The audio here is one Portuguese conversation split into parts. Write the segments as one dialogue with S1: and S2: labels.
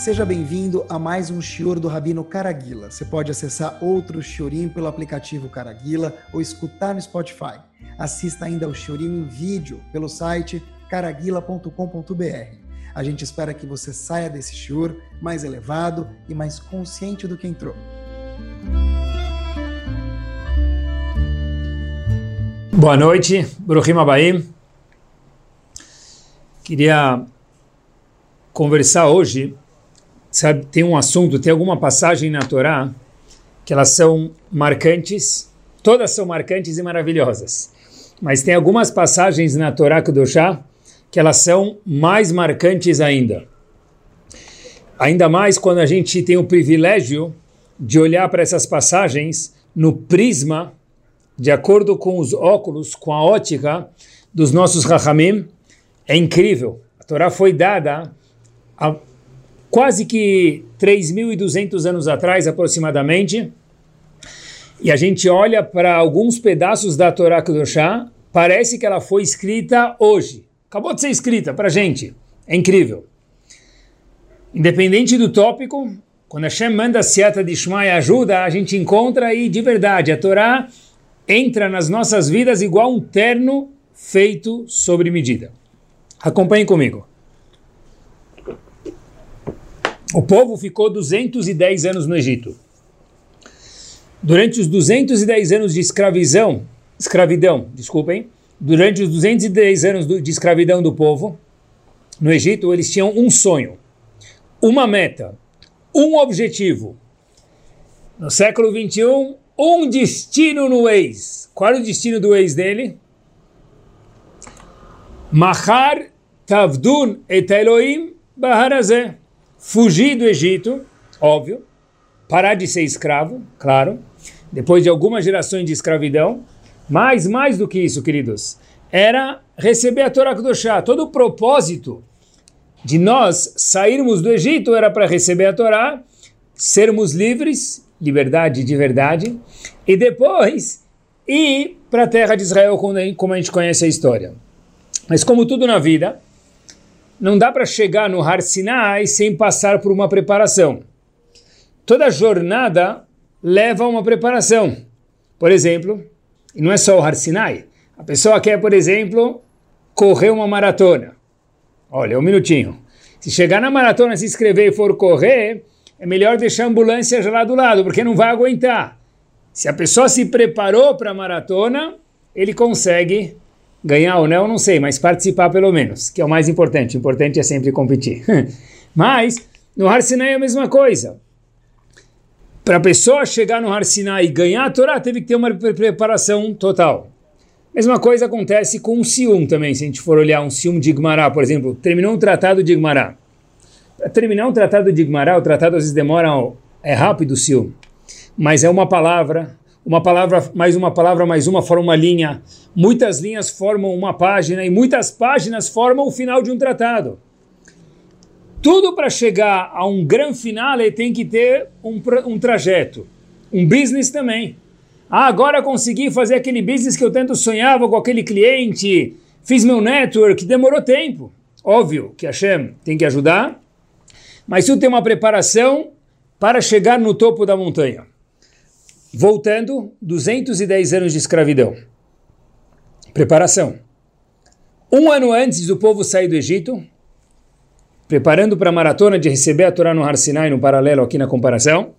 S1: Seja bem-vindo a mais um Shior do Rabino Caraguila. Você pode acessar outro Shiorim pelo aplicativo Caraguila ou escutar no Spotify. Assista ainda ao Shiorim em vídeo pelo site caraguila.com.br. A gente espera que você saia desse Shior mais elevado e mais consciente do que entrou.
S2: Boa noite, Bruhim Abaim. Queria conversar hoje, sabe, tem um assunto, tem alguma passagem na Torá que elas são marcantes, todas são marcantes e maravilhosas, mas tem algumas passagens na Torá Kedoshá que elas são mais marcantes ainda. Ainda mais quando a gente tem o privilégio de olhar para essas passagens no prisma, de acordo com os óculos, com a ótica dos nossos Rahamim, é incrível. A Torá foi dada há quase que 3.200 anos atrás, aproximadamente, e a gente olha para alguns pedaços da Torá Kedoshá, parece que ela foi escrita hoje. Acabou de ser escrita para a gente. É incrível. Independente do tópico, quando Hashem manda Seata de Shema e ajuda, a gente encontra aí de verdade. A Torá entra nas nossas vidas igual um terno feito sobre medida. Acompanhe comigo. O povo ficou 210 anos no Egito. Durante os 210 anos de escravidão, escravidão, desculpem, durante os 210 anos de escravidão do povo no Egito, eles tinham um sonho, uma meta, um objetivo. No século 21, um destino no ex. Qual era o destino do ex dele? Mahar Tavdun et Elohim Baharazé. Fugir do Egito, óbvio. Parar de ser escravo, claro. Depois de algumas gerações de escravidão. Mas mais do que isso, queridos, era receber a Torá Kedoshá. Todo o propósito de nós sairmos do Egito era para receber a Torá, sermos livres, liberdade de verdade, e depois ir para a terra de Israel, como a gente conhece a história. Mas como tudo na vida, não dá para chegar no Har Sinai sem passar por uma preparação. Toda jornada leva a uma preparação. Por exemplo, e não é só o Har Sinai, a pessoa quer, por exemplo, correr uma maratona. Olha, um minutinho. Se chegar na maratona, se inscrever e for correr, é melhor deixar a ambulância lá do lado, porque não vai aguentar. Se a pessoa se preparou para a maratona, ele consegue Ganhar ou não, não sei, mas participar pelo menos, que é o mais importante. O importante é sempre competir. mas no Har Sinai é a mesma coisa. Para a pessoa chegar no Har Sinai e ganhar a Torá, teve que ter uma preparação total. Mesma coisa acontece com um Sium também, se a gente for olhar um Sium de Igmará, por exemplo, terminou um tratado de Igmará. Para terminar um tratado de Igmará, o tratado às vezes demora, é rápido o Sium, mas é uma palavra, uma palavra, mais uma palavra, mais uma, forma uma linha. Muitas linhas formam uma página e muitas páginas formam o final de um tratado. Tudo para chegar a um grande final tem que ter um, um trajeto. Um business também. Ah, agora consegui fazer aquele business que eu tanto sonhava com aquele cliente, fiz meu network, demorou tempo. Óbvio que a Hashem tem que ajudar, mas isso tem uma preparação para chegar no topo da montanha. Voltando, 210 anos de escravidão. Preparação. Um ano antes do povo sair do Egito, preparando para a maratona de receber a Torá no Har Sinai, no paralelo aqui na comparação,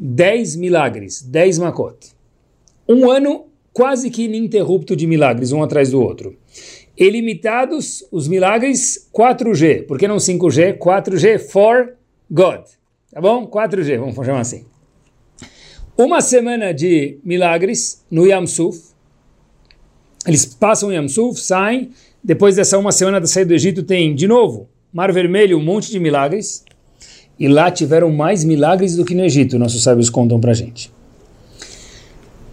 S2: 10 milagres, 10 makot. Um ano quase que ininterrupto de milagres, um atrás do outro. Ilimitados os milagres 4G. Por que não 5G? 4G for God. Tá bom? 4G, vamos chamar assim uma semana de milagres no Yam Suf. Eles passam o Yam Suf, saem. Depois dessa uma semana da saída do Egito, tem de novo Mar Vermelho, um monte de milagres. E lá tiveram mais milagres do que no Egito, nossos sábios contam pra gente.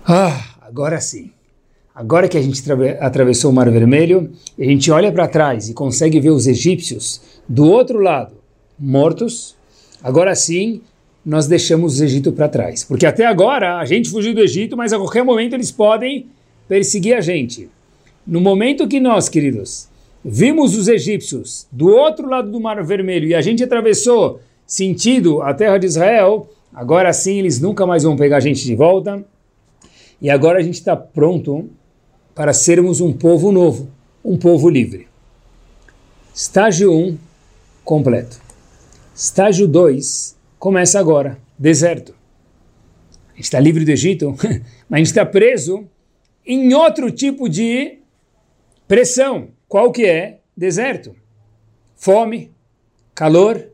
S2: Ah, agora sim. Agora que a gente atravessou o Mar Vermelho, a gente olha para trás e consegue ver os egípcios do outro lado mortos. Agora sim, nós deixamos o Egito para trás. Porque até agora a gente fugiu do Egito, mas a qualquer momento eles podem perseguir a gente. No momento que nós, queridos, vimos os egípcios do outro lado do Mar Vermelho e a gente atravessou sentido a terra de Israel, agora sim eles nunca mais vão pegar a gente de volta. E agora a gente está pronto para sermos um povo novo, um povo livre. Estágio 1, completo. Estágio 2 começa agora, deserto. A gente está livre do Egito, mas a gente está preso em outro tipo de pressão. Qual que é? Deserto. Fome, calor,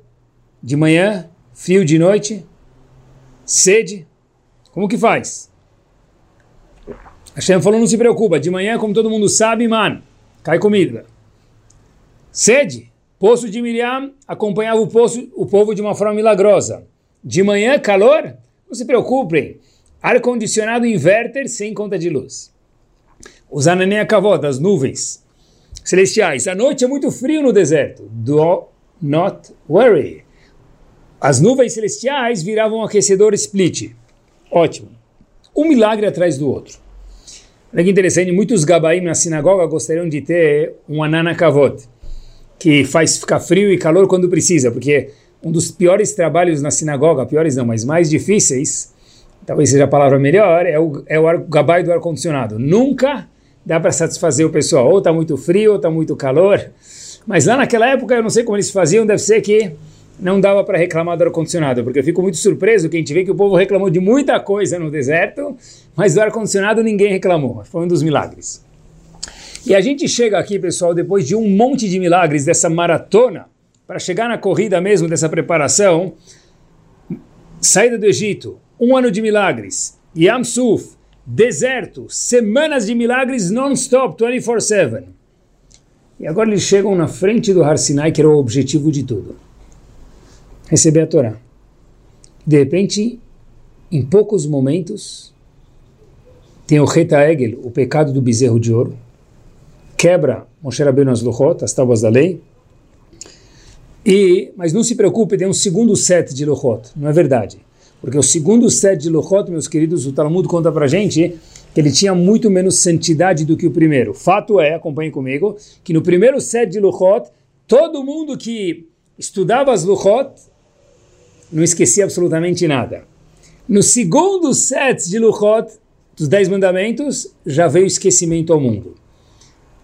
S2: de manhã, frio de noite, sede. Como que faz? Hashem falou, não se preocupa, de manhã, como todo mundo sabe, mano, cai comida. Sede, poço de Miriam acompanhava o, poço, o povo de uma forma milagrosa. De manhã, calor, não se preocupem, ar-condicionado inverter sem conta de luz. Os ananei kavod, as nuvens celestiais. À noite é muito frio no deserto. Do not worry as nuvens celestiais viravam um aquecedor split. Ótimo. Um milagre atrás do outro. Olha que interessante, muitos gabaim na sinagoga gostariam de ter um anana kavod, que faz ficar frio e calor quando precisa, porque um dos piores trabalhos na sinagoga, piores não, mas mais difíceis, talvez seja a palavra melhor, é o, é o, ar, gabai do ar-condicionado. Nunca dá para satisfazer o pessoal, ou está muito frio, ou está muito calor. Mas lá naquela época, eu não sei como eles faziam, deve ser que não dava para reclamar do ar-condicionado, porque eu fico muito surpreso que a gente vê que o povo reclamou de muita coisa no deserto, mas do ar-condicionado ninguém reclamou. Foi um dos milagres. E a gente chega aqui, pessoal, depois de um monte de milagres dessa maratona, para chegar na corrida mesmo dessa preparação, saída do Egito, um ano de milagres, Yam Suf, deserto, semanas de milagres non-stop, 24-7. E agora eles chegam na frente do Har Sinai, que era o objetivo de tudo receber a Torá. De repente, em poucos momentos, tem o Reta Egel, o pecado do bezerro de ouro, quebra Moshe Rabbeinu as Luchot, as tábuas da lei, e, mas não se preocupe, tem um segundo set de Luchot, não é verdade. Porque o segundo set de Luchot, meus queridos, o Talmud conta pra gente que ele tinha muito menos santidade do que o primeiro. Fato é, acompanhe comigo, que no primeiro set de Luchot, todo mundo que estudava as Luchot não esqueci absolutamente nada. No segundo set de Luchot, dos Dez Mandamentos, já veio esquecimento ao mundo.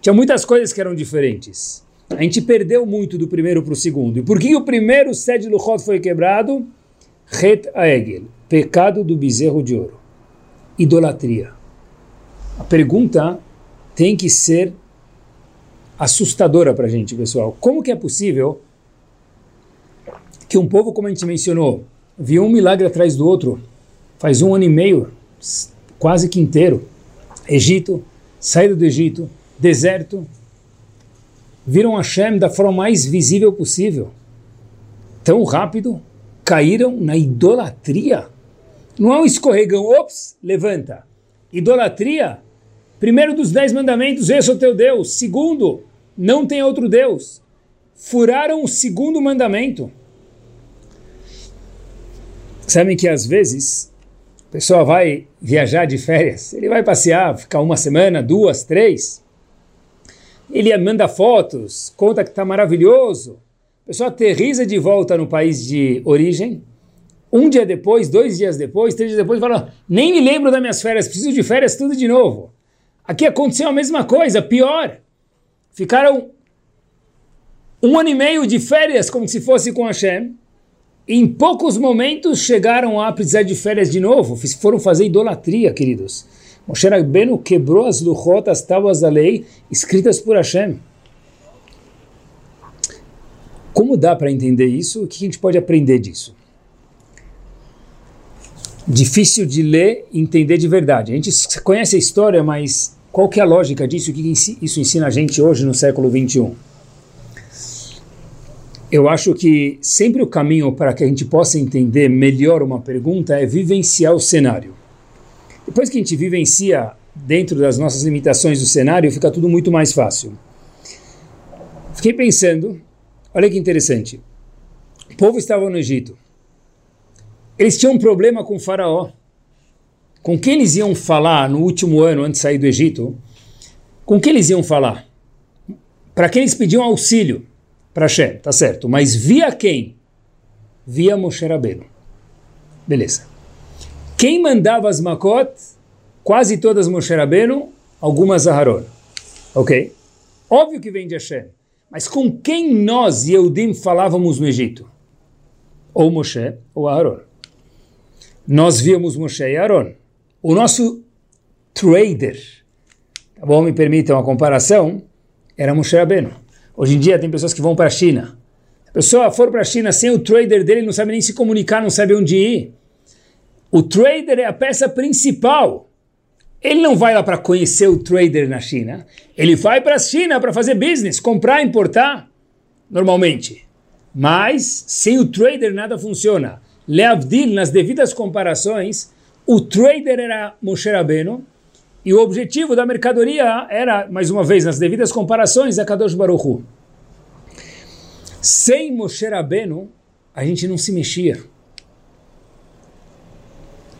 S2: Tinha muitas coisas que eram diferentes. A gente perdeu muito do primeiro para o segundo. E por que o primeiro set de Luchot foi quebrado? Het Aegel, pecado do bezerro de ouro. Idolatria. A pergunta tem que ser assustadora para a gente, pessoal. Como que é possível que um povo, como a gente mencionou, viu um milagre atrás do outro, faz um ano e meio, quase que inteiro. Egito, saída do Egito, deserto, viram Hashem da forma mais visível possível. Tão rápido, caíram na idolatria. Não é um escorregão, ops, levanta. Idolatria, primeiro dos dez mandamentos, esse é o teu Deus. Segundo, não tem outro Deus. Furaram o segundo mandamento. Sabem que às vezes a pessoa vai viajar de férias, ele vai passear, ficar uma semana, duas, três. Ele manda fotos, conta que está maravilhoso. A pessoa aterriza de volta no país de origem. Um dia depois, dois dias depois, três dias depois, fala: nem me lembro das minhas férias, preciso de férias tudo de novo. Aqui aconteceu a mesma coisa, pior. Ficaram um ano e meio de férias como se fosse com Hashem em poucos momentos chegaram a precisar de férias de novo, foram fazer idolatria, queridos. Moshe Rabbeinu quebrou as luchot, as tábuas da lei, escritas por Hashem. Como dá para entender isso? O que a gente pode aprender disso? Difícil de ler e entender de verdade. A gente conhece a história, mas qual que é a lógica disso? O que isso ensina a gente hoje no século 21? eu acho que sempre o caminho para que a gente possa entender melhor uma pergunta é vivenciar o cenário. Depois que a gente vivencia dentro das nossas limitações do cenário, fica tudo muito mais fácil. Fiquei pensando, olha que interessante. O povo estava no Egito. Eles tinham um problema com o faraó. Com quem eles iam falar no último ano antes de sair do Egito? Com quem eles iam falar? Para quem eles pediam auxílio? para Hashem, tá certo. Mas via quem? via Moshe Rabbeinu. Beleza. Quem mandava as Makot? Quase todas Moshe Rabbeinu, algumas Aharon. Ok? Óbvio que vem de Hashem. Mas com quem nós, Yehudim, falávamos no Egito? Ou Moshe ou Aharon. Nós víamos Moshe e Aaron. O nosso trader, tá bom? Me permitam a comparação, era Moshe Rabbeinu. Hoje em dia tem pessoas que vão para a China. A pessoa for para a China sem o trader dele, não sabe nem se comunicar, não sabe onde ir. O trader é a peça principal. Ele não vai lá para conhecer o trader na China. Ele vai para a China para fazer business, comprar, importar, normalmente. Mas sem o trader nada funciona. Leavdil, nas devidas comparações, o trader era Moshe Rabbeinu e o objetivo da mercadoria era, mais uma vez, nas devidas comparações, a Kadosh Baruch Hu. Sem Moshe Rabbeinu, a gente não se mexia.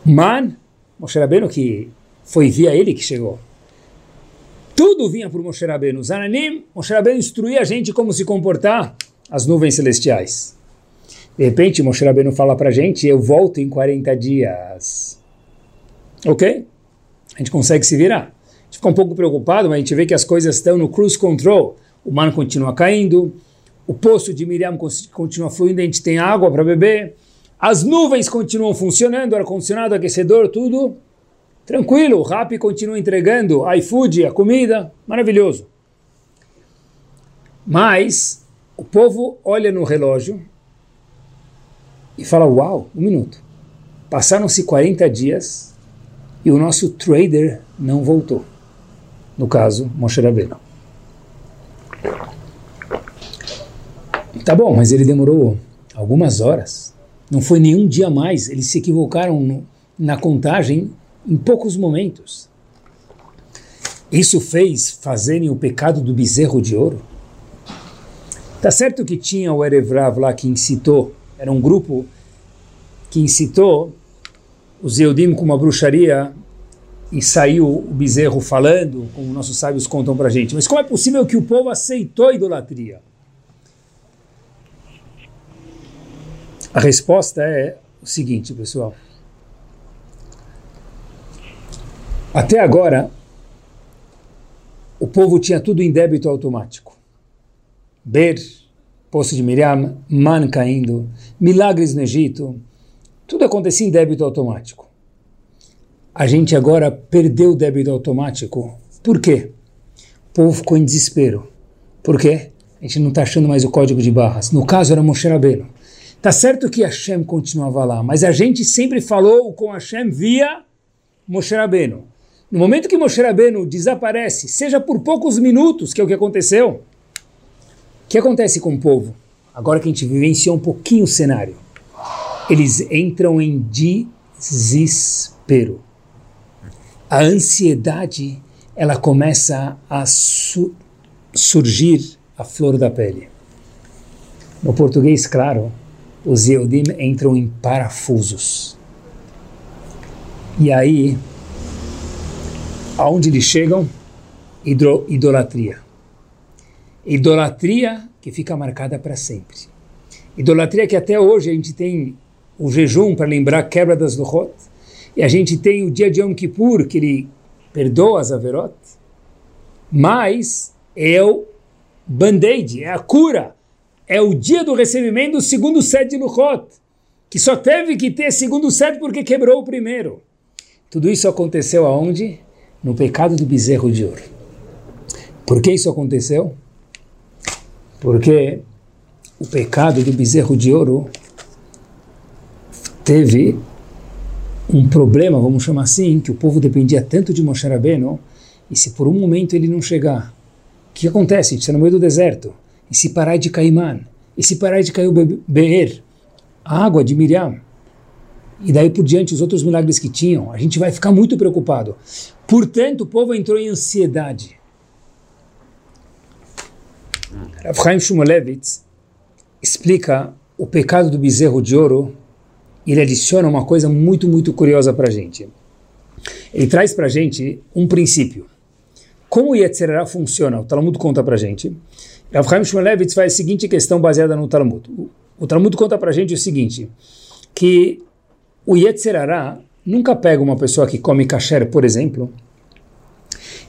S2: Man, Moshe Rabbeinu, que foi via ele que chegou. Tudo vinha por Moshe Rabbeinu. Zananim, Moshe Rabbeinu instruía a gente como se comportar as nuvens celestiais. De repente, Moshe Rabbeinu fala para a gente, eu volto em 40 dias. Ok? A gente consegue se virar. A gente fica um pouco preocupado, mas a gente vê que as coisas estão no cruise control. O mar continua caindo, o poço de Miriam continua fluindo, a gente tem água para beber, as nuvens continuam funcionando, ar-condicionado, aquecedor, tudo tranquilo. O Rappi continua entregando iFood, a comida, maravilhoso. Mas o povo olha no relógio e fala: Uau, um minuto. Passaram-se 40 dias e o nosso trader não voltou. No caso, Moshe Rabbeinu. Tá bom, mas ele demorou algumas horas. Não foi nenhum dia mais. Eles se equivocaram no, na contagem em poucos momentos. Isso fez fazerem o pecado do bezerro de ouro? Tá certo que tinha o Erevrav lá que incitou, era um grupo que incitou os Eudim com uma bruxaria e saiu o bezerro falando, como nossos sábios contam para gente. Mas como é possível que o povo aceitou a idolatria? A resposta é o seguinte, pessoal. Até agora, o povo tinha tudo em débito automático. Ber, Poço de Miriam, Man caindo, milagres no Egito, tudo acontecia em débito automático. A gente agora perdeu o débito automático. Por quê? O povo ficou em desespero. Por quê? A gente não está achando mais o código de barras. No caso era Moshe Rabbeinu. Tá certo que Hashem continuava lá, mas a gente sempre falou com Hashem via Moshe Rabbeinu. No momento que Moshe Rabbeinu desaparece, seja por poucos minutos, que é o que aconteceu, o que acontece com o povo? Agora que a gente vivenciou um pouquinho o cenário, eles entram em desespero. A ansiedade, ela começa a su surgir a flor da pele. No português, claro, os Yehudim entram em parafusos. E aí, aonde eles chegam? Hidro, idolatria. Idolatria que fica marcada para sempre. Idolatria que até hoje a gente tem o jejum para lembrar a quebra das Luchot, e a gente tem o dia de Yom Kippur, que ele perdoa as Averot, mas é o band-aid, é a cura, é o dia do recebimento do segundo set de Luchot, que só teve que ter segundo set porque quebrou o primeiro. Tudo isso aconteceu aonde? no pecado do bezerro de ouro. Por que isso aconteceu? Porque o pecado do bezerro de ouro teve um problema, vamos chamar assim, que o povo dependia tanto de Moshe Rabbeinu, e se por um momento ele não chegar, o que acontece? A gente está no meio do deserto, e se parar de Caimán, e se parar de cair Beer, a água de Miriam, e daí por diante os outros milagres que tinham, a gente vai ficar muito preocupado. Portanto, o povo entrou em ansiedade. Rav Chaim Shumolevitz explica o pecado do bezerro de ouro e ele adiciona uma coisa muito, muito curiosa para a gente. Ele traz para a gente um princípio. Como o Yetzirah funciona? O Talmud conta para a gente. Rav Chaim Shumolevitz faz a seguinte questão baseada no Talmud. o Talmud conta para gente o seguinte, que o Yetzerará nunca pega uma pessoa que come kasher, por exemplo,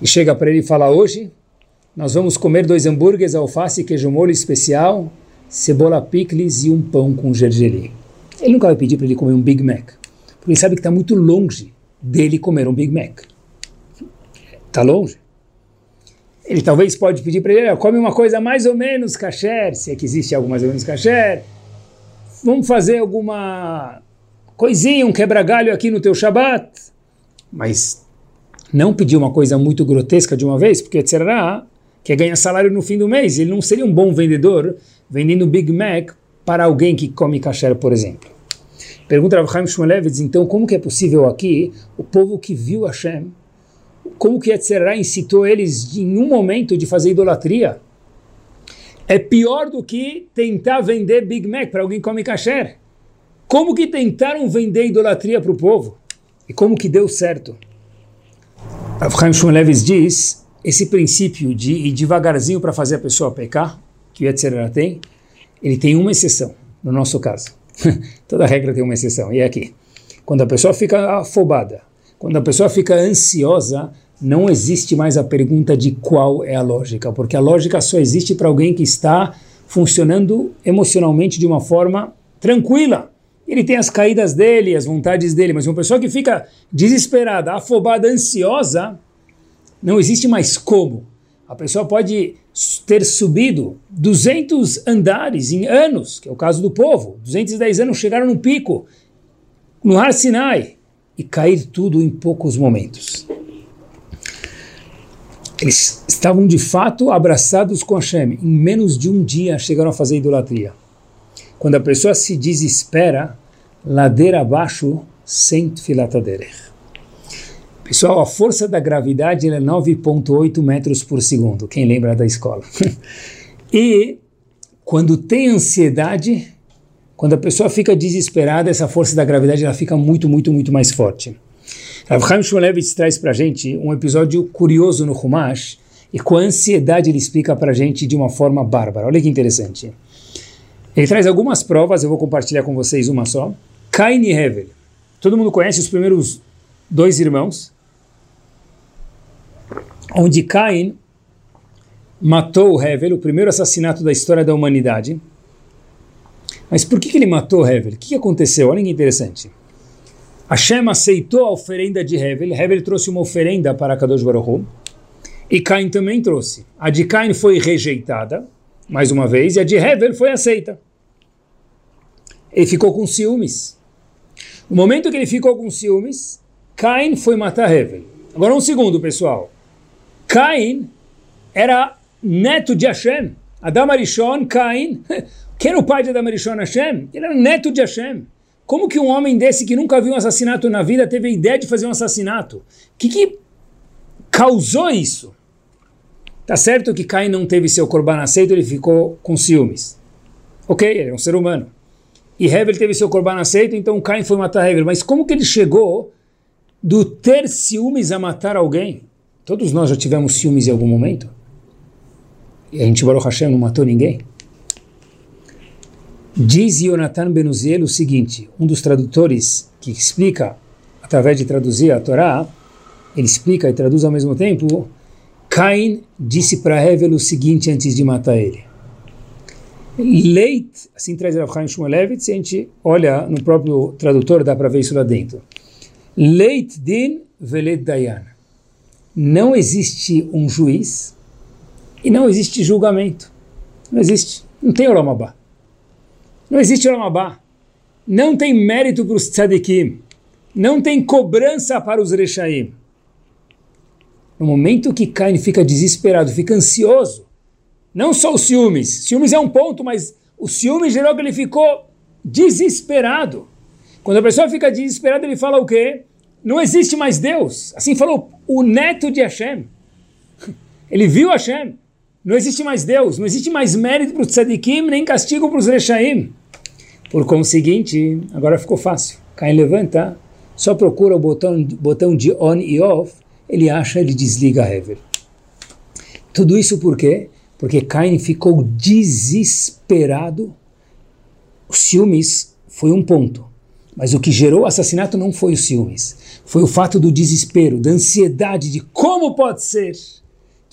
S2: e chega para ele e fala, hoje nós vamos comer dois hambúrgueres, alface, queijo molho especial, cebola picles e um pão com gergelim. Ele nunca vai pedir para ele comer um Big Mac, porque ele sabe que está muito longe dele comer um Big Mac. Está longe. Ele talvez pode pedir para ele, come uma coisa mais ou menos kasher, se é que existe algo mais ou menos kasher. Vamos fazer alguma coisinha, um quebra-galho aqui no teu Shabat. Mas não pedir uma coisa muito grotesca de uma vez, porque será que ganha salário no fim do mês. Ele não seria um bom vendedor vendendo Big Mac para alguém que come kasher, por exemplo. Pergunta Rav Chaim Shmulevitz, então, como que é possível aqui o povo que viu Hashem como que Yetzirah incitou eles em um momento de fazer idolatria? É pior do que tentar vender Big Mac para alguém que come kasher. Como que tentaram vender idolatria para o povo? E como que deu certo? Avraham Shmulevis diz, esse princípio de ir devagarzinho para fazer a pessoa pecar, que o Yetzirah tem, ele tem uma exceção, no nosso caso. Toda regra tem uma exceção, e é aqui. Quando a pessoa fica afobada, quando a pessoa fica ansiosa, não existe mais a pergunta de qual é a lógica, porque a lógica só existe para alguém que está funcionando emocionalmente de uma forma tranquila. Ele tem as caídas dele, as vontades dele, mas uma pessoa que fica desesperada, afobada, ansiosa, não existe mais como. A pessoa pode ter subido 200 andares em anos, que é o caso do povo. 210 anos chegaram no pico, no Har Sinai, e cair tudo em poucos momentos. Eles estavam de fato abraçados com Hashem. Em menos de um dia chegaram a fazer idolatria. Quando a pessoa se desespera, ladeira abaixo, sem filataderech. Pessoal, a força da gravidade é 9,8 metros por segundo. Quem lembra da escola? e quando tem ansiedade, quando a pessoa fica desesperada, essa força da gravidade ela fica muito, muito, muito mais forte. Rav Chaim Shmulevitz traz para gente um episódio curioso no Humash e com a ansiedade ele explica para gente de uma forma bárbara. Olha que interessante. Ele traz algumas provas, eu vou compartilhar com vocês uma só. Cain e Hevel. Todo mundo conhece os primeiros dois irmãos, onde Cain matou Hevel, o primeiro assassinato da história da humanidade. Mas por que, que ele matou Hevel? O que, que aconteceu? Olha que interessante. Hashem aceitou a oferenda de Hevel. Hevel trouxe uma oferenda para Kadosh Baruch. E Cain também trouxe. A de Cain foi rejeitada, mais uma vez, e a de Hevel foi aceita. Ele ficou com ciúmes. No momento que ele ficou com ciúmes, Cain foi matar Hevel. Agora um segundo, pessoal. Cain era neto de Hashem. Adam Arishon, Cain, que era o pai de Adam Arishon Hashem, ele era neto de Hashem. Como que um homem desse que nunca viu um assassinato na vida teve a ideia de fazer um assassinato? O que, que causou isso? Tá certo que Caim não teve seu corban aceito, ele ficou com ciúmes. Ok, ele é um ser humano. E Hevel teve seu corban aceito, então Caim foi matar Hevel. Mas como que ele chegou do ter ciúmes a matar alguém? Todos nós já tivemos ciúmes em algum momento. E a gente, Baruch Hashem, não matou ninguém. Diz Yonatan Benuziel o seguinte, um dos tradutores que explica, através de traduzir a Torá, ele explica e traduz ao mesmo tempo, Cain disse para Hevel o seguinte antes de matar ele. Leit, assim traz Rav Chaim Shmulevitz, a gente olha no próprio tradutor, dá para ver isso lá dentro. Leit din velet dayan. Não existe um juiz e não existe julgamento. Não existe. Não tem Olamabá. Não existe Olamabá. Não tem mérito para os tzadikim. Não tem cobrança para os rechaim. No momento que Cain fica desesperado, fica ansioso, não só os ciúmes, ciúmes é um ponto, mas o ciúme gerou que ele ficou desesperado. Quando a pessoa fica desesperada, ele fala o quê? Não existe mais Deus. Assim falou o neto de Hashem. Ele viu Hashem. Não existe mais Deus, não existe mais mérito para os tzadikim, nem castigo para os rechaim. Por conseguinte, agora ficou fácil. Caim levanta, só procura o botão, botão de on e off, ele acha, ele desliga a Hever. Tudo isso por quê? Porque Caim ficou desesperado os ciúmes foi um ponto, mas o que gerou o assassinato não foi os ciúmes, foi o fato do desespero, da ansiedade de como pode ser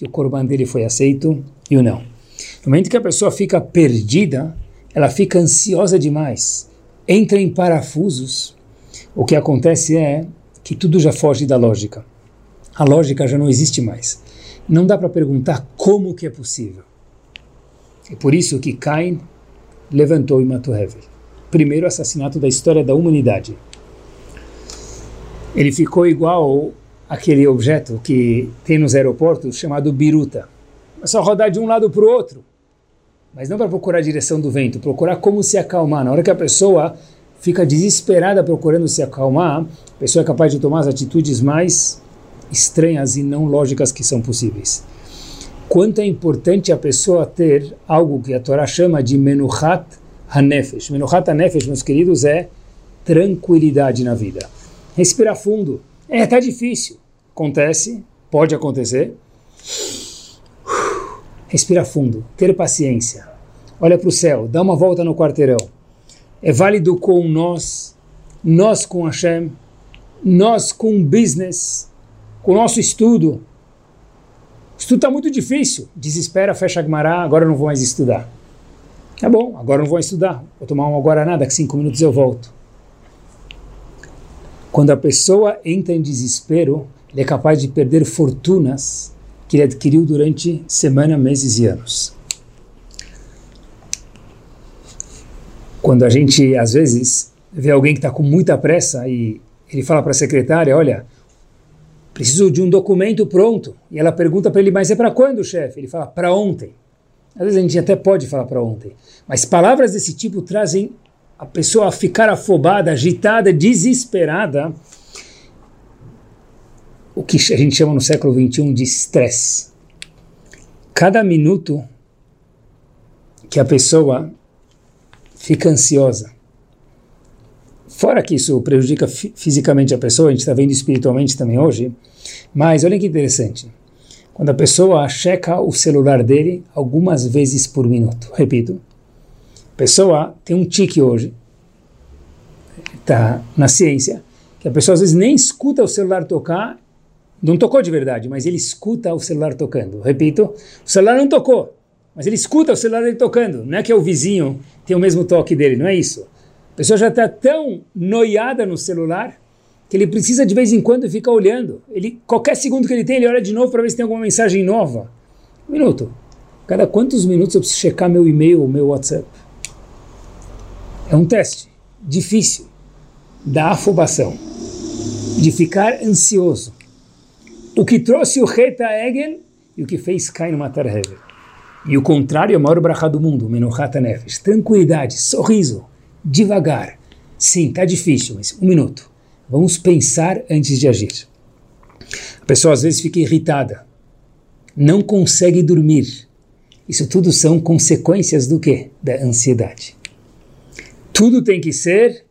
S2: que o corban dele foi aceito e o não. No momento que a pessoa fica perdida, ela fica ansiosa demais, entra em parafusos, o que acontece é que tudo já foge da lógica. A lógica já não existe mais. Não dá para perguntar como que é possível. É por isso que Cain levantou e matou Hevel. Primeiro assassinato da história da humanidade. Ele ficou igual aquele objeto que tem nos aeroportos chamado biruta. É só rodar de um lado para o outro. Mas não para procurar a direção do vento, procurar como se acalmar. Na hora que a pessoa fica desesperada procurando se acalmar, a pessoa é capaz de tomar as atitudes mais estranhas e não lógicas que são possíveis. Quanto é importante a pessoa ter algo que a Torá chama de menuchat hanefesh. Menuchat hanefesh, meus queridos, é tranquilidade na vida. Respirar fundo. É, tá difícil. Acontece, pode acontecer. Respira fundo, ter paciência. Olha para o céu, dá uma volta no quarteirão. É válido com nós, nós com Hashem, nós com business, com o nosso estudo. O estudo está muito difícil. Desespera, fecha a Gemara, agora não vou mais estudar. Tá bom, agora não vou estudar. Vou tomar uma Guaraná, daqui cinco minutos eu volto. Quando a pessoa entra em desespero, ele é capaz de perder fortunas que ele adquiriu durante semana, meses e anos. Quando a gente, às vezes, vê alguém que está com muita pressa e ele fala para a secretária, olha, preciso de um documento pronto. E ela pergunta para ele, mas é para quando, chefe? Ele fala, para ontem. Às vezes a gente até pode falar para ontem, mas palavras desse tipo trazem a pessoa a ficar afobada, agitada, desesperada, o que a gente chama no século XXI de estresse. Cada minuto que a pessoa fica ansiosa, fora que isso prejudica fisicamente a pessoa, a gente está vendo espiritualmente também hoje, mas olha que interessante. Quando a pessoa checa o celular dele algumas vezes por minuto, repito, a pessoa tem um tique hoje, está na ciência, que a pessoa às vezes nem escuta o celular tocar, não tocou de verdade, mas ele escuta o celular tocando. Repito, o celular não tocou, mas ele escuta o celular dele tocando. Não é que é o vizinho tem o mesmo toque dele, não é isso. A pessoa já está tão noiada no celular que ele precisa de vez em quando ficar olhando. Ele, qualquer segundo que ele tem, ele olha de novo para ver se tem alguma mensagem nova. Um minuto. Cada quantos minutos eu preciso checar meu e-mail ou meu WhatsApp? É um teste difícil da afobação, de ficar ansioso. O que trouxe o Reta Egel e o que fez Cain matar Hevel. E o contrário é o maior brachá do mundo, Menochata Nefesh. Tranquilidade, sorriso, devagar. Sim, está difícil, mas um minuto. Vamos pensar antes de agir. A pessoa às vezes fica irritada, não consegue dormir. Isso tudo são consequências do quê? Da ansiedade. Tudo tem que ser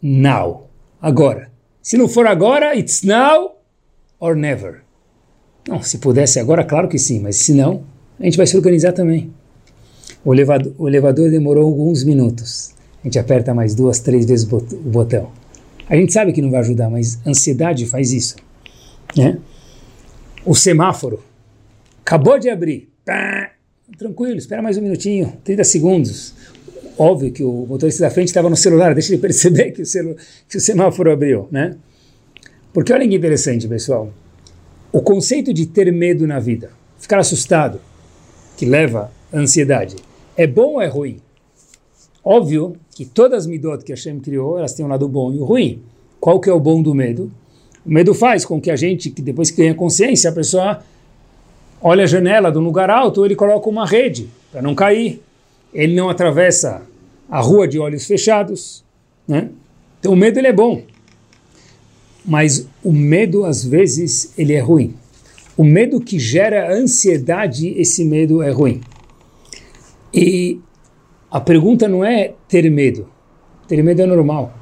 S2: now, agora. Se não for agora, it's now or never. Não, se pudesse agora, claro que sim, mas se não, a gente vai se organizar também. O elevador, o elevador demorou alguns minutos. A gente aperta mais duas, três vezes o botão. A gente sabe que não vai ajudar, mas ansiedade faz isso. Né? O semáforo acabou de abrir. Pá, tranquilo, espera mais um minutinho, 30 segundos. Óbvio que o motorista da frente estava no celular, deixa ele perceber que o, que o semáforo abriu, né? Porque olha que interessante, pessoal. O conceito de ter medo na vida, ficar assustado, que leva à ansiedade, é bom ou é ruim? Óbvio que todas as midot que Hashem criou, elas têm um lado bom e o ruim. Qual que é o bom do medo? O medo faz com que a gente, que depois que ganha consciência, a pessoa olha a janela de um lugar alto, ele coloca uma rede para não cair. Ele não atravessa a rua de olhos fechados, né? Então o medo ele é bom mas o medo às vezes ele é ruim. O medo que gera ansiedade, esse medo é ruim. E a pergunta não é ter medo. Ter medo é normal.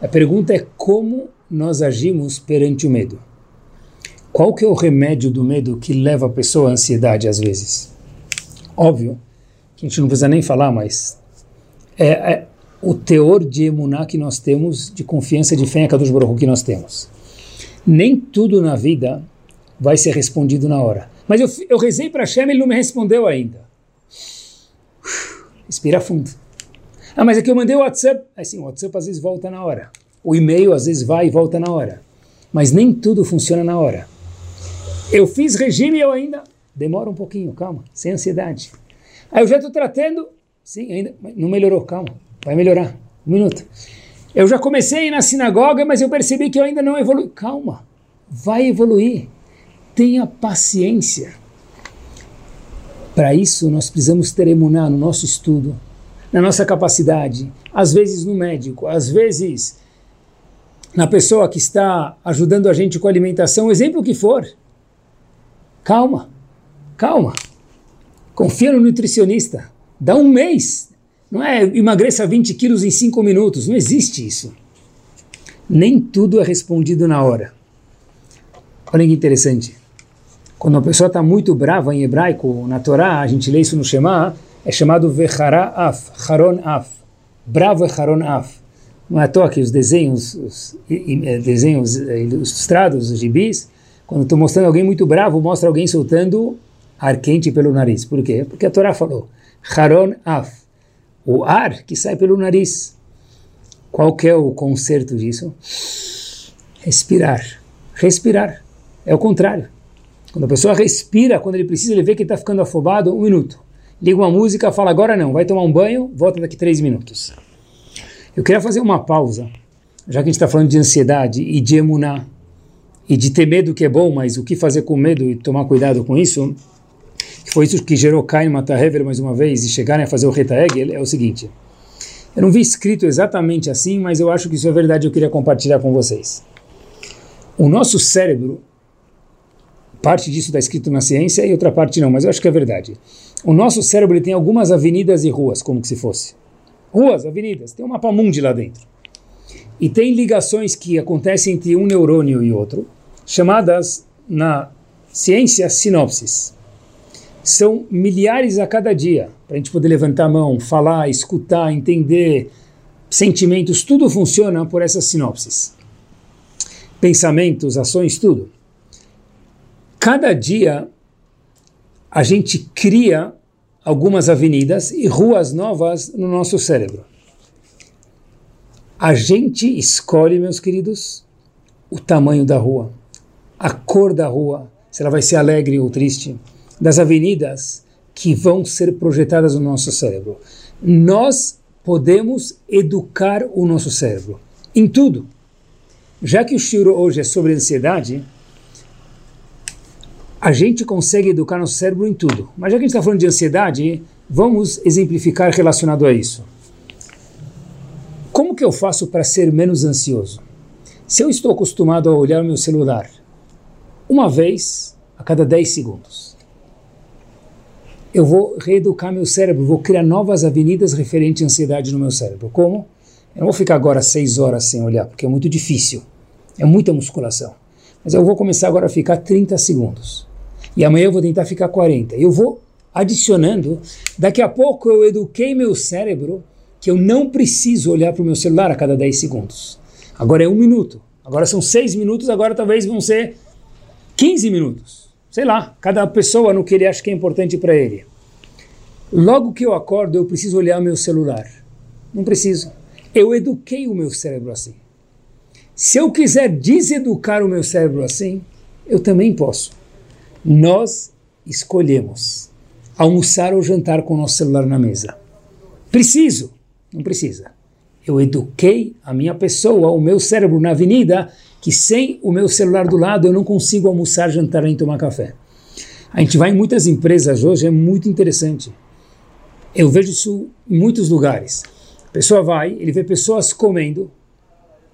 S2: A pergunta é como nós agimos perante o medo. Qual que é o remédio do medo que leva a pessoa à ansiedade às vezes? Óbvio que a gente não precisa nem falar, mas é, é o teor de emuná que nós temos, de confiança, de fé em Akadosh Baruch que nós temos. Nem tudo na vida vai ser respondido na hora. Mas eu, eu rezei para Hashem, ele não me respondeu ainda. Respira fundo. Ah, mas é que eu mandei o WhatsApp. Assim, o WhatsApp às vezes volta na hora. O e-mail às vezes vai e volta na hora. Mas nem tudo funciona na hora. Eu fiz regime e eu ainda... Demora um pouquinho, calma, sem ansiedade. Aí eu já estou tratando... Sim, ainda não melhorou, calma. Vai melhorar. Um minuto. Eu já comecei na sinagoga, mas eu percebi que eu ainda não evolui. Calma, vai evoluir. Tenha paciência. Para isso, nós precisamos ter emuná no nosso estudo, na nossa capacidade, às vezes no médico, às vezes na pessoa que está ajudando a gente com a alimentação, exemplo que for. Calma, calma. Confia no nutricionista. Dá um mês. Não é emagreça 20 quilos em 5 minutos. Não existe isso. Nem tudo é respondido na hora. Olha que interessante. Quando uma pessoa está muito brava em hebraico, na Torá, a gente lê isso no Shema, é chamado Vechara Af, Haron Af. Bravo é Haron Af. Não é à toa que os desenhos, os eh, desenhos eh, ilustrados, os gibis, quando estou mostrando alguém muito bravo, mostra alguém soltando ar quente pelo nariz. Por quê? Porque a Torá falou, Haron Af, o ar que sai pelo nariz. Qual que é o conserto disso? Respirar. Respirar. É o contrário. Quando a pessoa respira, quando ele precisa, ele vê que está ficando afobado, um minuto. Liga uma música, fala agora não, vai tomar um banho, volta daqui três minutos. Eu queria fazer uma pausa, já que a gente está falando de ansiedade e de emuná, e de ter medo que é bom, mas o que fazer com medo e tomar cuidado com isso, foi isso que gerou Cain Matahever mais uma vez e chegarem a fazer o Reta Egel, é o seguinte. Eu não vi escrito exatamente assim, mas eu acho que isso é verdade e eu queria compartilhar com vocês. O nosso cérebro Parte disso está escrito na ciência e outra parte não, mas eu acho que é verdade. O nosso cérebro tem algumas avenidas e ruas, como que se fosse. Ruas, avenidas, tem um mapa mundi lá dentro. E tem ligações que acontecem entre um neurônio e outro, chamadas na ciência sinopses. São milhares a cada dia, para a gente poder levantar a mão, falar, escutar, entender, sentimentos, tudo funciona por essas sinopses. Pensamentos, ações, tudo cada dia a gente cria algumas avenidas e ruas novas no nosso cérebro. A gente escolhe, meus queridos, o tamanho da rua, a cor da rua, se ela vai ser alegre ou triste, das avenidas que vão ser projetadas no nosso cérebro. Nós podemos educar o nosso cérebro em tudo. Já que o shiro hoje é sobre ansiedade, a gente consegue educar nosso cérebro em tudo. Mas já que a gente está falando de ansiedade, vamos exemplificar relacionado a isso. Como que eu faço para ser menos ansioso? Se eu estou acostumado a olhar meu celular uma vez a cada 10 segundos, eu vou reeducar meu cérebro, vou criar novas avenidas referentes à ansiedade no meu cérebro. Como? Eu não vou ficar agora 6 horas sem olhar, porque é muito difícil. É muita musculação. Mas eu vou começar agora a ficar 30 segundos e amanhã eu vou tentar ficar 40. Eu vou adicionando, daqui a pouco eu eduquei meu cérebro que eu não preciso olhar para o meu celular a cada 10 segundos. Agora é um minuto, agora são 6 minutos, agora talvez vão ser 15 minutos. Sei lá, cada pessoa no que ele acha que é importante para ele. Logo que eu acordo, eu preciso olhar meu celular. Não preciso. Eu eduquei o meu cérebro assim. Se eu quiser deseducar o meu cérebro assim, eu também posso nós escolhemos almoçar ou jantar com o nosso celular na mesa. Preciso? Não precisa. Eu eduquei a minha pessoa, o meu cérebro na avenida, que sem o meu celular do lado eu não consigo almoçar, jantar nem tomar café. A gente vai em muitas empresas hoje, é muito interessante. Eu vejo isso em muitos lugares. A pessoa vai, ele vê pessoas comendo,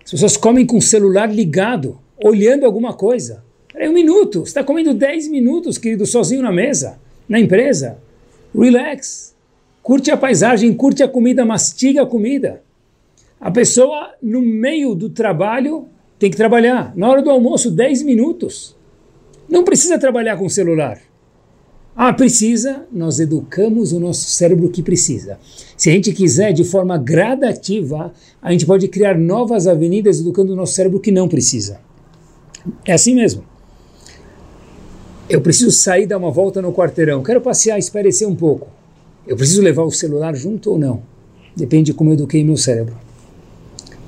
S2: as pessoas comem com o celular ligado, olhando alguma coisa. Peraí um minuto, você está comendo 10 minutos, querido, sozinho na mesa, na empresa. Relax. Curte a paisagem, curte a comida, mastiga a comida. A pessoa, no meio do trabalho, tem que trabalhar. Na hora do almoço, 10 minutos. Não precisa trabalhar com celular. Ah, precisa, nós educamos o nosso cérebro que precisa. Se a gente quiser, de forma gradativa, a gente pode criar novas avenidas educando o nosso cérebro que não precisa. É assim mesmo. Eu preciso sair dar uma volta no quarteirão. Quero passear, espairecer um pouco. Eu preciso levar o celular junto ou não? Depende de como eu eduquei meu cérebro.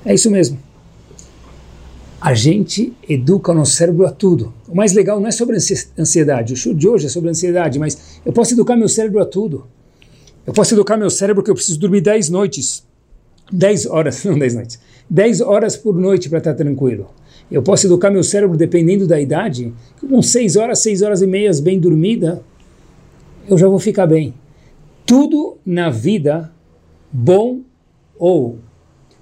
S2: É isso mesmo. A gente educa o nosso cérebro a tudo. O mais legal não é sobre ansiedade. O show de hoje é sobre ansiedade, mas eu posso educar meu cérebro a tudo. Eu posso educar meu cérebro que eu preciso dormir 10 noites. 10 horas, não 10 noites. 10 horas por noite para estar tranquilo. Eu posso educar meu cérebro dependendo da idade, com 6 horas, 6 horas e meias bem dormida, eu já vou ficar bem. Tudo na vida, bom ou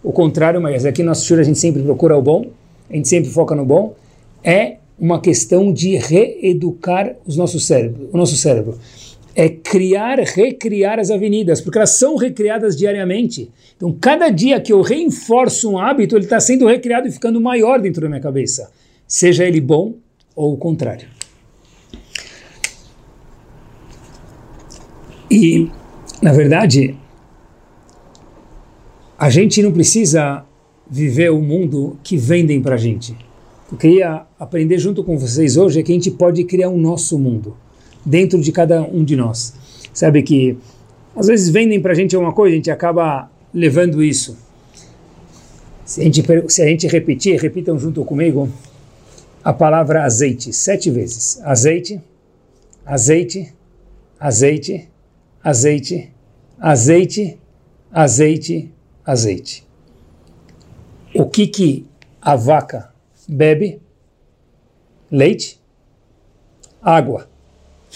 S2: o contrário, mas aqui no nosso show a gente sempre procura o bom, a gente sempre foca no bom, é uma questão de reeducar os nossos cérebro, o nosso cérebro. É criar, recriar as avenidas, porque elas são recriadas diariamente. Então, cada dia que eu reforço um hábito, ele está sendo recriado e ficando maior dentro da minha cabeça, seja ele bom ou o contrário. E, na verdade, a gente não precisa viver o mundo que vendem para a gente. Eu queria aprender junto com vocês hoje é que a gente pode criar um nosso mundo dentro de cada um de nós. Sabe que às vezes vendem para a gente alguma coisa, a gente acaba levando isso. Se a, gente, se a gente repetir, repitam junto comigo a palavra azeite sete vezes. Azeite, azeite, azeite, azeite, azeite, azeite, azeite. O que que a vaca bebe? Leite? Água.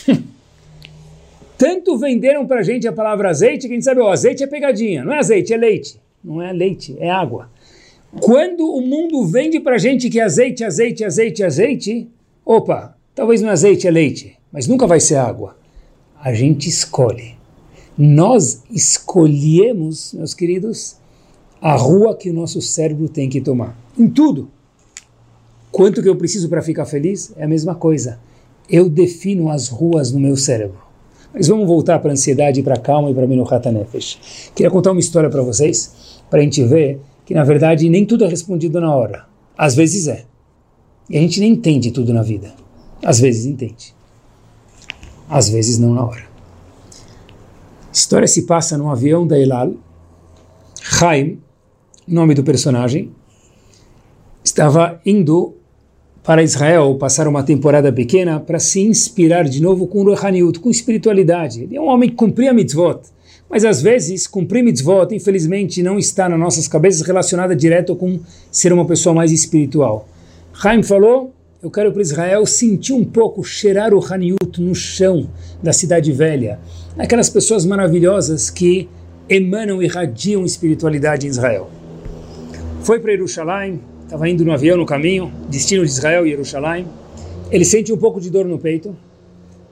S2: Tanto venderam para a gente a palavra azeite que a gente sabe, o azeite é pegadinha. Não é azeite, é leite. Não é leite, é água. Quando o mundo vende para a gente que é azeite, azeite, azeite, azeite, opa, talvez não é azeite, é leite, mas nunca vai ser água. A gente escolhe. Nós escolhemos, meus queridos, a rua que o nosso cérebro tem que tomar. Em tudo. Quanto que eu preciso para ficar feliz? É a mesma coisa. Eu defino as ruas no meu cérebro. Mas vamos voltar para a ansiedade, para a calma e para a Menuhat Nefesh. Queria contar uma história para vocês, para a gente ver que, na verdade, nem tudo é respondido na hora. Às vezes é. E a gente nem entende tudo na vida. Às vezes entende. Às vezes não na hora. A história se passa num avião da Elal. Chaim, nome do personagem, estava indo para Israel passar uma temporada pequena para se inspirar de novo com Ruhaniut, com espiritualidade. Ele é um homem que cumpria mitzvot, mas às vezes cumprir mitzvot, infelizmente, não está nas nossas cabeças relacionada direto com ser uma pessoa mais espiritual. Haim falou, eu quero para Israel sentir um pouco, cheirar o Haniut no chão da cidade velha. Aquelas pessoas maravilhosas que emanam e radiam espiritualidade em Israel. Foi para Jerusalém, estava indo no avião no caminho, destino de Israel e Jerusalém. Ele sente um pouco de dor no peito,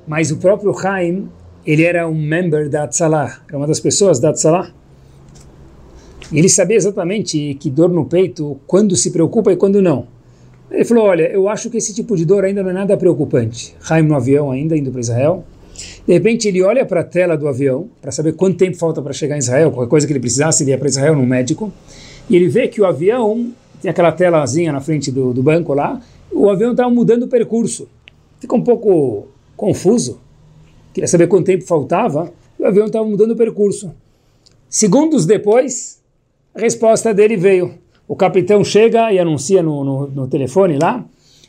S2: mas o próprio Haim, ele era um member da Atzalah, era uma das pessoas da Atzalah. Ele sabia exatamente que dor no peito, quando se preocupa e quando não. Ele falou, olha, eu acho que esse tipo de dor ainda não é nada preocupante. Haim no avião ainda, indo para Israel. De repente ele olha para a tela do avião, para saber quanto tempo falta para chegar em Israel, qualquer coisa que ele precisasse, ele ia para Israel no médico e ele vê que o avião tem aquela telazinha na frente do, do banco lá, o avião estava mudando o percurso. Fica um pouco confuso. Queria saber quanto tempo faltava. O avião estava mudando o percurso. Segundos depois, a resposta dele veio. O capitão chega e anuncia no, no, no telefone lá,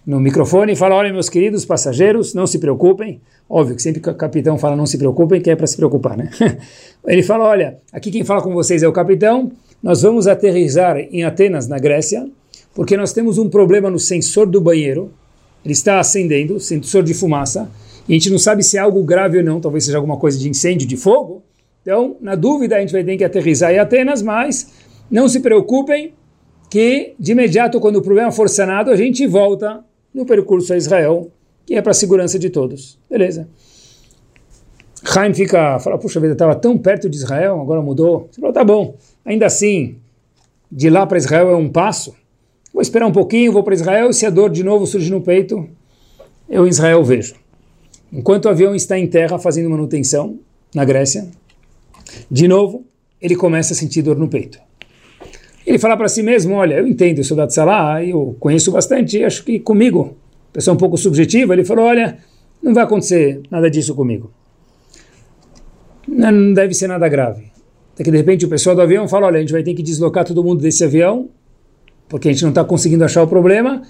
S2: no microfone, e fala: Olha, meus queridos passageiros, não se preocupem. Óbvio que sempre que o capitão fala não se preocupem, que é para se preocupar, né? Ele fala: Olha, aqui quem fala com vocês é o capitão nós vamos aterrizar em Atenas, na Grécia, porque nós temos um problema no sensor do banheiro. Ele está acendendo, sensor de fumaça, e a gente não sabe se é algo grave ou não, talvez seja alguma coisa de incêndio, de fogo. Então, na dúvida, a gente vai ter que aterrizar em Atenas, mas não se preocupem que de imediato, quando o problema for sanado, a gente volta no percurso a Israel, que é para a segurança de todos. Beleza. Haim fica, fala, puxa vida, estava tão perto de Israel, agora mudou. Você falou, tá bom, ainda assim, de lá para Israel é um passo. Vou esperar um pouquinho, vou para Israel, e se a dor de novo surge no peito, eu em Israel vejo. enquanto o avião está em terra fazendo manutenção na Grécia, de novo, ele começa a sentir dor no peito. Ele fala para si mesmo, olha, eu entendo, eu sou da Tzalá, eu conheço bastante, acho que comigo, pessoa um pouco subjetiva, ele falou, olha, não vai acontecer nada disso comigo. Não deve ser nada grave. Até que de repente o pessoal do avião fala, olha, a gente vai ter que deslocar todo mundo desse avião, porque a gente não está conseguindo achar o problema,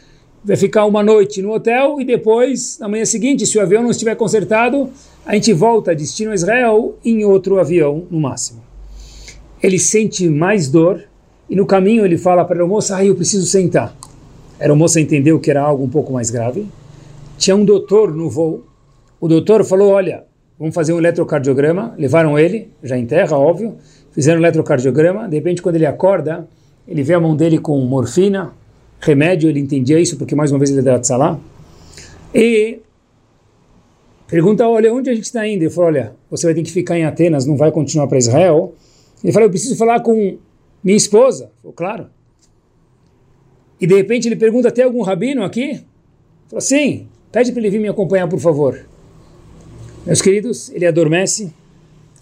S2: vai ficar uma noite no hotel e depois, na manhã seguinte, se o avião não estiver consertado, a gente volta destino a Israel em outro avião, no máximo. Ele sente mais dor e no caminho ele fala para a moça, ah, eu preciso sentar. A aeromoça entendeu que era algo um pouco mais grave. Tinha um doutor no voo. O doutor falou, olha, vamos fazer um eletrocardiograma. Levaram ele, já em terra, óbvio. Fizeram um eletrocardiograma. De repente, quando ele acorda, ele vê a mão dele com morfina, remédio, ele entendia isso, porque mais uma vez ele é da Tzalá. E pergunta, olha, onde a gente está indo? Ele falou, olha, você vai ter que ficar em Atenas, não vai continuar para Israel. Ele falou, eu preciso falar com minha esposa. Falou, claro. E de repente ele pergunta, tem algum rabino aqui? Falou, sim, pede para ele vir me acompanhar, por favor. Meus queridos, ele adormece.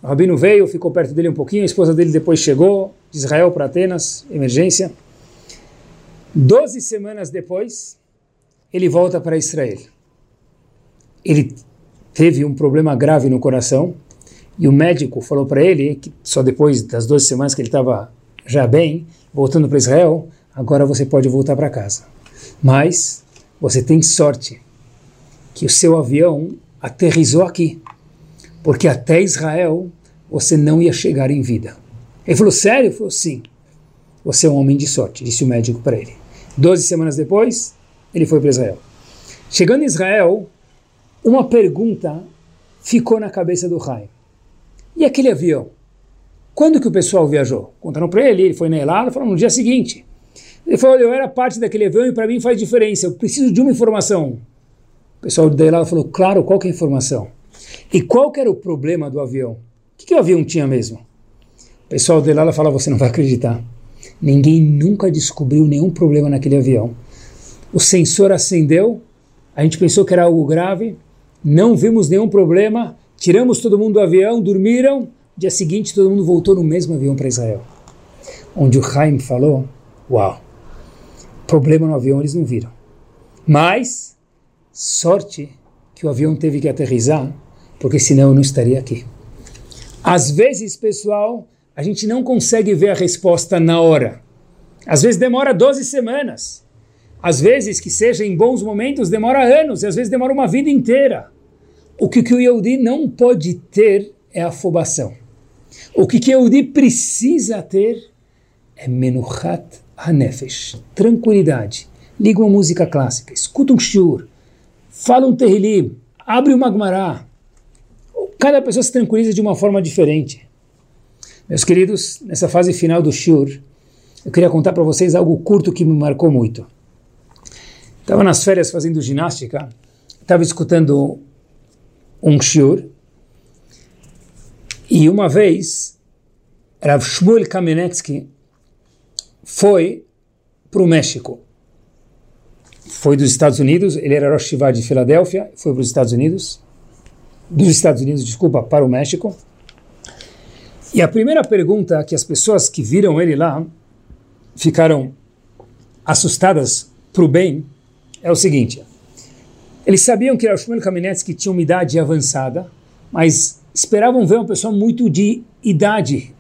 S2: O rabino veio, ficou perto dele um pouquinho, a esposa dele depois chegou, de Israel para Atenas, emergência. Doze semanas depois, ele volta para Israel. Ele teve um problema grave no coração e o médico falou para ele que só depois das 12 semanas que ele estava já bem, voltando para Israel, agora você pode voltar para casa. Mas você tem sorte que o seu avião aterrizou aqui, porque até Israel você não ia chegar em vida. Ele falou, sério? Ele falou, sim. Você é um homem de sorte, disse o médico para ele. Doze semanas depois, ele foi para Israel. Chegando em Israel, uma pergunta ficou na cabeça do Rai. E aquele avião? Quando que o pessoal viajou? Contaram para ele, ele foi Elala, falou no dia seguinte. Ele falou, eu era parte daquele avião e para mim faz diferença, eu preciso de uma informação. O pessoal da Elala falou, claro, qual que é a informação? E qual que era o problema do avião? O que, que o avião tinha mesmo? O pessoal da Elala fala, você não vai acreditar. Ninguém nunca descobriu nenhum problema naquele avião. O sensor acendeu, a gente pensou que era algo grave, não vimos nenhum problema, tiramos todo mundo do avião, dormiram, dia seguinte todo mundo voltou no mesmo avião para Israel. Onde o Haim falou, uau, problema no avião eles não viram. Mas, sorte que o avião teve que aterrizar, porque senão eu não estaria aqui. Às vezes, pessoal, a gente não consegue ver a resposta na hora. Às vezes demora 12 semanas. Às vezes, que seja em bons momentos, demora anos, e às vezes demora uma vida inteira. O que, que o Yehudi não pode ter é afobação. O que, que o Yehudi precisa ter é menuchat hanefesh, tranquilidade. Liga uma música clássica, escuta um shur, fala um terrilim, abre uma gmará. Cada pessoa se tranquiliza de uma forma diferente. Meus queridos, nessa fase final do Shur, eu queria contar para vocês algo curto que me marcou muito. Estava nas férias fazendo ginástica, estava escutando um Shur, e uma vez, Rav Shmuel Kamenetsky foi para o México. Foi dos Estados Unidos, ele era Rosh Shiva de Filadélfia, foi para os Estados Unidos, dos Estados Unidos, desculpa, para o México. E a primeira pergunta que as pessoas que viram ele lá ficaram assustadas para o bem é o seguinte: eles sabiam que o Shmuel Kamenetsky tinha uma idade avançada, mas esperavam ver uma pessoa muito de idade,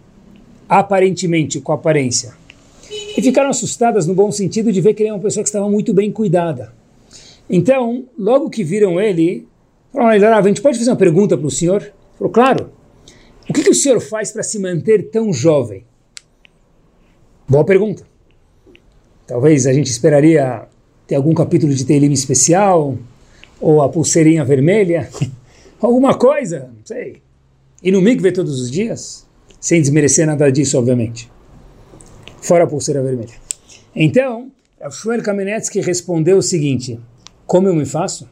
S2: aparentemente, com aparência. E ficaram assustadas no bom sentido de ver que ele é uma pessoa que estava muito bem cuidada. Então, logo que viram ele, falaram: a gente pode fazer uma pergunta para o senhor? Ele falou: claro. O que, que o senhor faz para se manter tão jovem? Boa pergunta. Talvez a gente esperaria ter algum capítulo de Teilim especial, ou a pulseirinha vermelha, alguma coisa, não sei. E no mikve todos os dias, sem desmerecer nada disso, obviamente. Fora a pulseira vermelha. Então, Shmuel Kamenetsky respondeu o seguinte, como eu me faço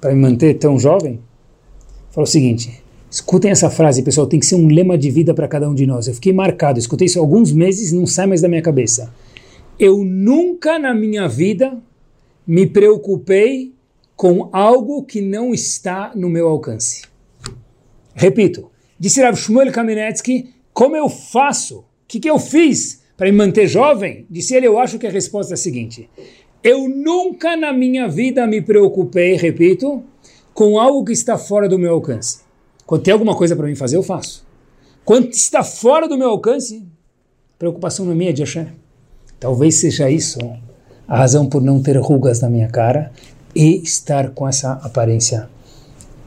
S2: para me manter tão jovem? Falou o seguinte, Escutem essa frase, pessoal, tem que ser um lema de vida para cada um de nós. Eu fiquei marcado, escutei isso alguns meses e não sai mais da minha cabeça. Eu nunca na minha vida me preocupei com algo que não está no meu alcance. Repito, disse Rav Shmuel Kamenetsky, como eu faço? O que, que eu fiz para me manter jovem? Disse ele, eu acho que a resposta é a seguinte. Eu nunca na minha vida me preocupei, repito, com algo que está fora do meu alcance. Quando tem alguma coisa para mim fazer, eu faço. Quando está fora do meu alcance, preocupação não é minha de Hashem. Talvez seja isso a razão por não ter rugas na minha cara e estar com essa aparência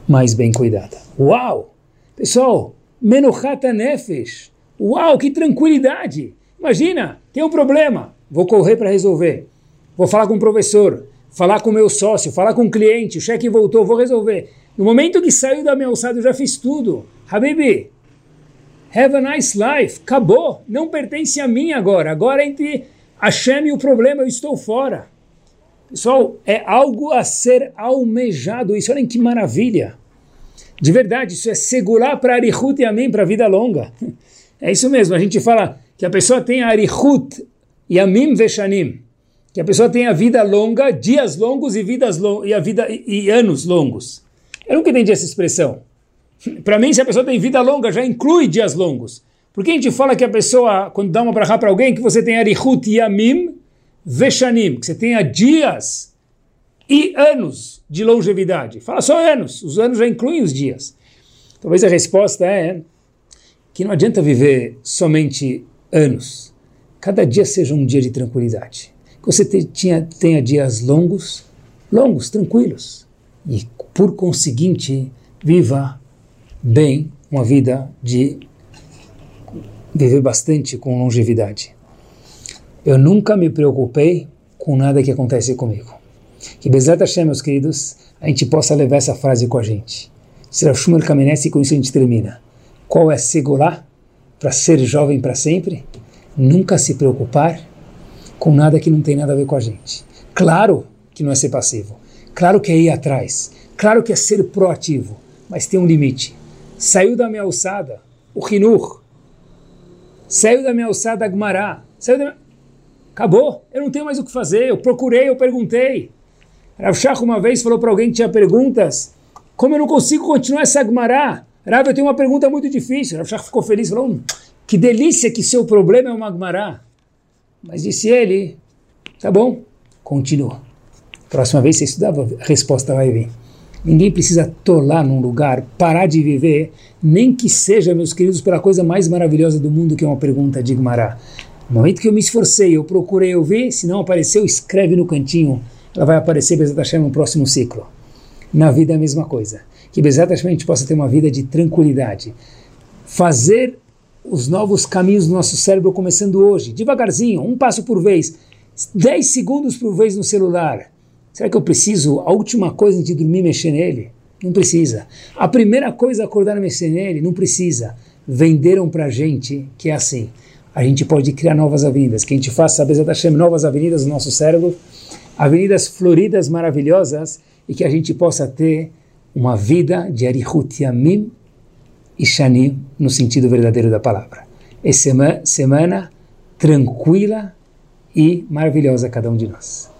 S2: mais bem cuidada. Uau! Pessoal, Menuchata Nefesh. Uau, que tranquilidade! Imagina, tem um problema, vou correr para resolver. Vou falar com o professor, falar com o meu sócio, falar com o cliente, o cheque voltou, vou resolver. No momento que saiu da minha alçada, eu já fiz tudo. Habibi, have a nice life. Acabou. Não pertence a mim agora. Agora entre Hashem e o problema, eu estou fora. Pessoal, é algo a ser almejado. Isso, olhem que maravilha. De verdade, isso é segurar para Arihut e Amim, para a vida longa. É isso mesmo, a gente fala que a pessoa tem Arihut e Amim Veshanim. Que a pessoa tem a vida longa, dias longos e, vidas long e, a vida, e, e anos longos. Eu nunca entendi essa expressão. Para mim, se a pessoa tem vida longa, já inclui dias longos. Por que a gente fala que a pessoa, quando dá uma brachá para alguém, que você tem Arihut e Amim Veshanim, que você tenha dias e anos de longevidade. Fala só anos, os anos já incluem os dias. Talvez a resposta é que não adianta viver somente anos. Cada dia seja um dia de tranquilidade. Que você tenha, tenha dias longos, longos, tranquilos. E, por conseguinte, viva bem uma vida de viver bastante com longevidade. Eu nunca me preocupei com nada que acontece comigo. Que Bezat Hashem, meus queridos, a gente possa levar essa frase com a gente. Será Shumel Kamenetz e com isso a gente termina. Qual é segurar para ser jovem para sempre? Nunca se preocupar com nada que não tem nada a ver com a gente. Claro que não é ser passivo. Claro que é ir atrás. Claro que é ser proativo. Mas tem um limite. Saiu da minha alçada o Hinur. Saiu da minha alçada a Gmará. Saiu da minha... Acabou. Eu não tenho mais o que fazer. Eu procurei, eu perguntei. Rav Shach uma vez falou para alguém que tinha perguntas, como eu não consigo continuar essa Agmará? Rav, eu tenho uma pergunta muito difícil. Rav Shach ficou feliz, falou, hum, que delícia que seu problema é uma Agmará. Mas disse ele, tá bom, continua. Próxima vez você estudava, a resposta vai vir. Ninguém precisa tolar num lugar, parar de viver, nem que seja, meus queridos, pela coisa mais maravilhosa do mundo, que é uma pergunta de Gmará. No momento que eu me esforcei, eu procurei ouvir, se não apareceu, escreve no cantinho ela vai aparecer Bezat Hashem no próximo ciclo. Na vida é a mesma coisa. Que Hashem a gente possa ter uma vida de tranquilidade. Fazer os novos caminhos do nosso cérebro começando hoje, devagarzinho, um passo por vez, 10 segundos por vez no celular. Será que eu preciso, a última coisa de dormir, mexer nele? Não precisa. A primeira coisa acordar e mexer nele? Não precisa. Venderam para gente que é assim. A gente pode criar novas avenidas, que a gente faça, Bezat Hashem, novas avenidas no nosso cérebro, avenidas floridas maravilhosas e que a gente possa ter uma vida de Arihut Yamim e Shanim no sentido verdadeiro da palavra. É semana, semana tranquila e maravilhosa cada um de nós.